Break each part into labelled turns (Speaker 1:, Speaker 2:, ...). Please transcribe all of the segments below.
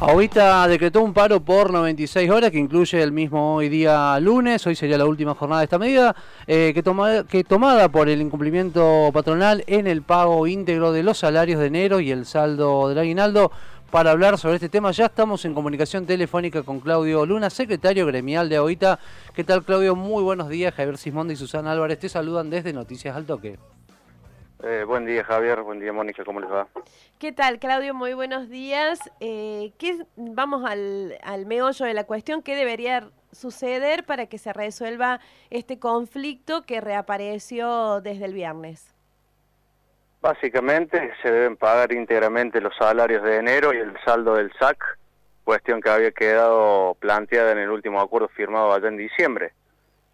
Speaker 1: Ahorita decretó un paro por 96 horas que incluye el mismo hoy día lunes, hoy sería la última jornada de esta medida, eh, que, toma, que tomada por el incumplimiento patronal en el pago íntegro de los salarios de enero y el saldo del aguinaldo. Para hablar sobre este tema ya estamos en comunicación telefónica con Claudio Luna, secretario gremial de AOITA. ¿Qué tal Claudio? Muy buenos días. Javier Sismondi y Susana Álvarez te saludan desde Noticias al Toque.
Speaker 2: Eh, buen día Javier, buen día Mónica, ¿cómo les va?
Speaker 3: ¿Qué tal Claudio? Muy buenos días. Eh, ¿qué, vamos al, al meollo de la cuestión. ¿Qué debería suceder para que se resuelva este conflicto que reapareció desde el viernes?
Speaker 2: Básicamente se deben pagar íntegramente los salarios de enero y el saldo del SAC, cuestión que había quedado planteada en el último acuerdo firmado allá en diciembre.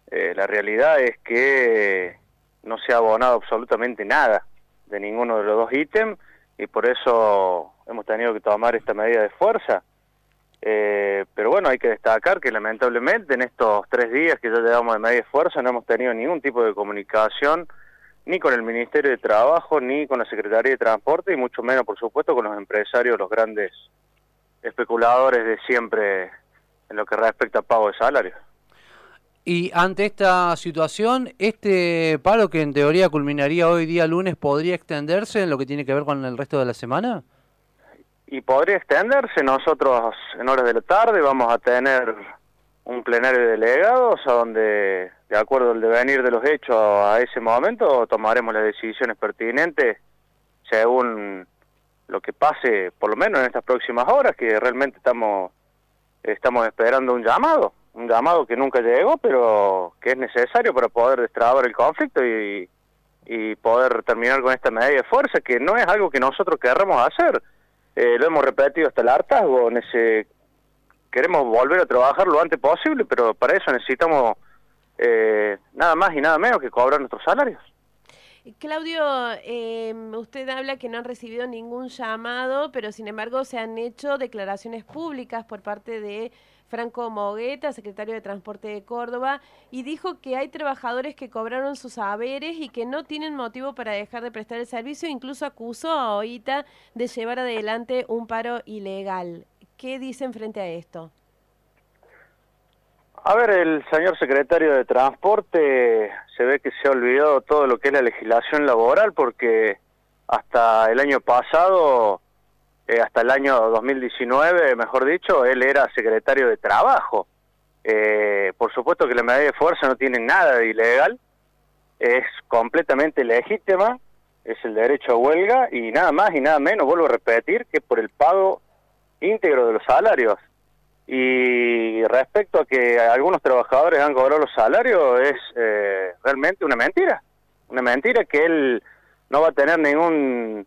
Speaker 2: Eh, la realidad es que no se ha abonado absolutamente nada de ninguno de los dos ítems y por eso hemos tenido que tomar esta medida de fuerza. Eh, pero bueno, hay que destacar que lamentablemente en estos tres días que ya llevamos de medida de fuerza no hemos tenido ningún tipo de comunicación ni con el Ministerio de Trabajo, ni con la Secretaría de Transporte, y mucho menos, por supuesto, con los empresarios, los grandes especuladores de siempre en lo que respecta a pago de salarios.
Speaker 1: Y ante esta situación, ¿este paro que en teoría culminaría hoy día lunes podría extenderse en lo que tiene que ver con el resto de la semana?
Speaker 2: Y podría extenderse. Nosotros en horas de la tarde vamos a tener un plenario de delegados a donde, de acuerdo al devenir de los hechos a ese momento, tomaremos las decisiones pertinentes según lo que pase, por lo menos en estas próximas horas, que realmente estamos, estamos esperando un llamado un llamado que nunca llegó, pero que es necesario para poder destrabar el conflicto y, y poder terminar con esta medida de fuerza, que no es algo que nosotros querramos hacer. Eh, lo hemos repetido hasta el hartazgo, queremos volver a trabajar lo antes posible, pero para eso necesitamos eh, nada más y nada menos que cobrar nuestros salarios.
Speaker 3: Claudio, eh, usted habla que no han recibido ningún llamado, pero sin embargo se han hecho declaraciones públicas por parte de Franco Mogueta, secretario de Transporte de Córdoba, y dijo que hay trabajadores que cobraron sus saberes y que no tienen motivo para dejar de prestar el servicio, incluso acusó a OITA de llevar adelante un paro ilegal. ¿Qué dicen frente a esto?
Speaker 2: A ver, el señor secretario de Transporte se ve que se ha olvidado todo lo que es la legislación laboral porque hasta el año pasado, eh, hasta el año 2019, mejor dicho, él era secretario de Trabajo. Eh, por supuesto que la medida de fuerza no tiene nada de ilegal, es completamente legítima, es el derecho a huelga y nada más y nada menos, vuelvo a repetir, que por el pago íntegro de los salarios. Y respecto a que algunos trabajadores han cobrado los salarios, es eh, realmente una mentira. Una mentira que él no va a tener ningún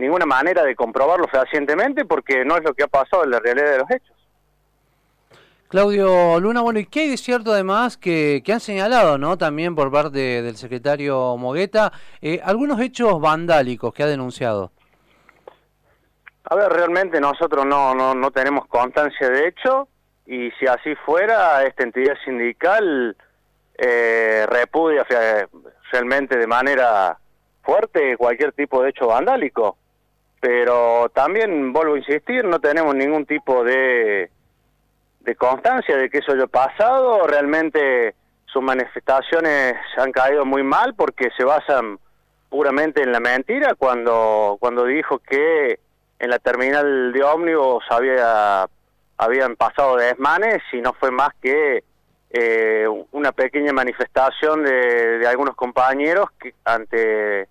Speaker 2: ninguna manera de comprobarlo fehacientemente porque no es lo que ha pasado en la realidad de los hechos.
Speaker 1: Claudio Luna, bueno, ¿y qué hay de cierto además que, que han señalado, ¿no? También por parte del secretario Mogueta, eh, algunos hechos vandálicos que ha denunciado.
Speaker 2: A ver, realmente nosotros no, no, no tenemos constancia de hecho y si así fuera, esta entidad sindical eh, repudia realmente de manera fuerte cualquier tipo de hecho vandálico. Pero también, vuelvo a insistir, no tenemos ningún tipo de, de constancia de que eso haya pasado. Realmente sus manifestaciones han caído muy mal porque se basan puramente en la mentira cuando, cuando dijo que en la terminal de ómnibus había habían pasado desmanes y no fue más que eh, una pequeña manifestación de, algunos compañeros que ante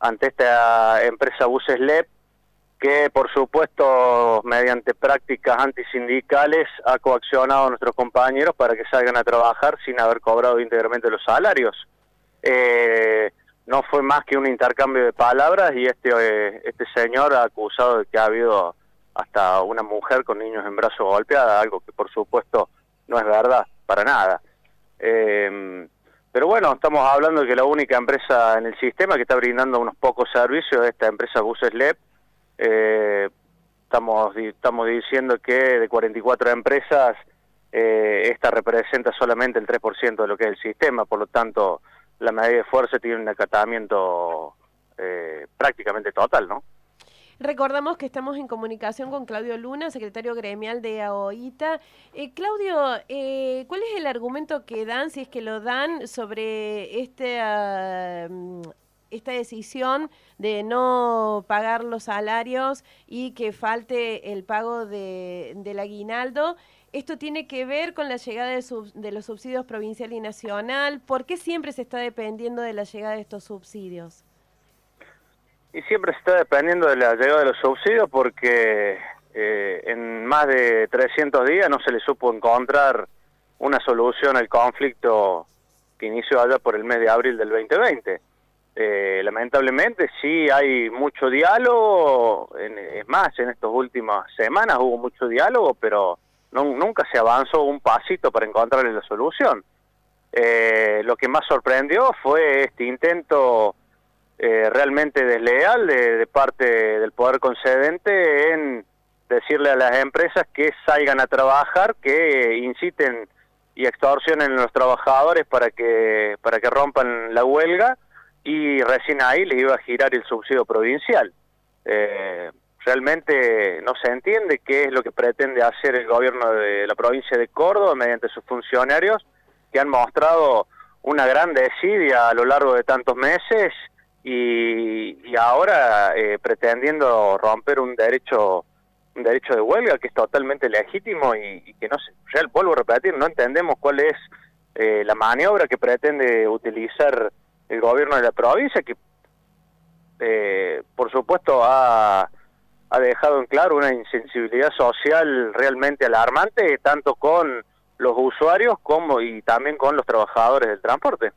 Speaker 2: ante esta empresa Buses LEP que por supuesto mediante prácticas antisindicales ha coaccionado a nuestros compañeros para que salgan a trabajar sin haber cobrado íntegramente los salarios. Eh, no fue más que un intercambio de palabras y este, eh, este señor ha acusado de que ha habido hasta una mujer con niños en brazos golpeada, algo que por supuesto no es verdad, para nada. Eh, pero bueno, estamos hablando de que la única empresa en el sistema que está brindando unos pocos servicios es esta empresa Buses LEP. Eh, estamos, estamos diciendo que de 44 empresas, eh, esta representa solamente el 3% de lo que es el sistema, por lo tanto la medida de fuerza tiene un acatamiento eh, prácticamente total, ¿no?
Speaker 3: Recordamos que estamos en comunicación con Claudio Luna, secretario gremial de AOITA. Eh, Claudio, eh, ¿cuál es el argumento que dan, si es que lo dan, sobre este, ah, esta decisión de no pagar los salarios y que falte el pago de, del aguinaldo? ¿Esto tiene que ver con la llegada de, de los subsidios provincial y nacional? ¿Por qué siempre se está dependiendo de la llegada de estos subsidios?
Speaker 2: Y siempre se está dependiendo de la llegada de los subsidios porque eh, en más de 300 días no se le supo encontrar una solución al conflicto que inició allá por el mes de abril del 2020. Eh, lamentablemente sí hay mucho diálogo, es más, en estas últimas semanas hubo mucho diálogo, pero nunca se avanzó un pasito para encontrarle la solución. Eh, lo que más sorprendió fue este intento eh, realmente desleal de, parte del poder concedente en decirle a las empresas que salgan a trabajar, que inciten y extorsionen a los trabajadores para que para que rompan la huelga y recién ahí les iba a girar el subsidio provincial. Eh, realmente no se entiende qué es lo que pretende hacer el gobierno de la provincia de Córdoba mediante sus funcionarios que han mostrado una gran desidia a lo largo de tantos meses y, ahora eh, pretendiendo romper un derecho un derecho de huelga que es totalmente legítimo y, que no se, real, vuelvo a repetir, no entendemos cuál es eh, la maniobra que pretende utilizar el gobierno de la provincia, que eh, por supuesto ha, ha dejado en claro una insensibilidad social realmente alarmante, tanto con los usuarios como y también con los trabajadores del transporte.